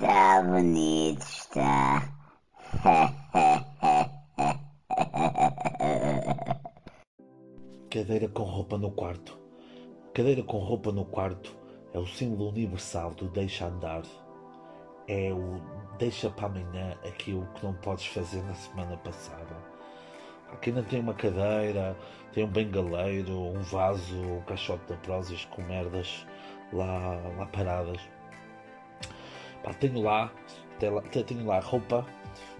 Está bonito, está. Cadeira com roupa no quarto. Cadeira com roupa no quarto é o símbolo universal do deixa andar. É o deixa para amanhã aquilo que não podes fazer na semana passada. Aqui ainda tem uma cadeira, tem um bengaleiro, um vaso, um caixote de prósis com merdas lá, lá paradas. Tenho lá, tenho lá roupa,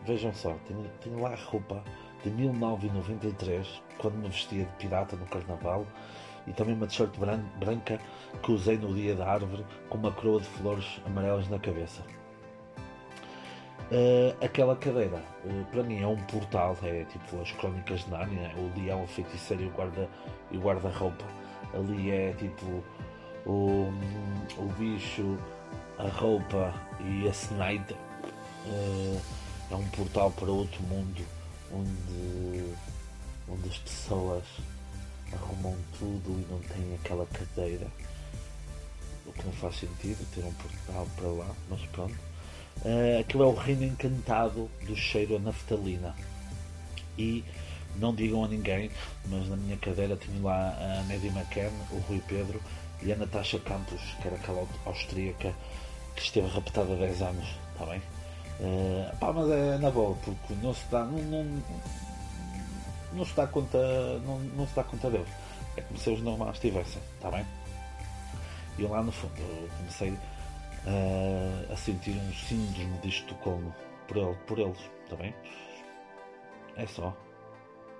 vejam só, tenho, tenho lá roupa de 1993, quando me vestia de pirata no carnaval, e também uma t-shirt branca que usei no dia da árvore com uma coroa de flores amarelas na cabeça. Uh, aquela cadeira, uh, para mim, é um portal, é tipo as crónicas de Nárnia, o leão, o feiticeiro e o guarda e guarda-roupa. Ali é tipo o, o bicho, a roupa e a Snyder. Uh, é um portal para outro mundo onde, onde as pessoas arrumam tudo e não têm aquela cadeira. O que não faz sentido ter um portal para lá, mas pronto. Uh, aquilo é o reino encantado do cheiro a naftalina. E não digam a ninguém, mas na minha cadeira tinha lá a Maddie McCann, o Rui Pedro e a Natasha Campos, que era aquela austríaca que esteve raptada há 10 anos, está bem? Uh, pá, mas é na boa, porque não se dá, não, não, não se dá conta, não, não se dá conta deles. É como se eles não estivessem, está bem? E lá no fundo eu comecei uh, a sentir um síndrome de Estocolmo por, ele, por eles, está bem? É só,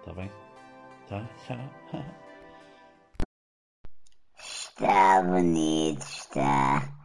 está bem? Tá? Tchau. Está bonito, está.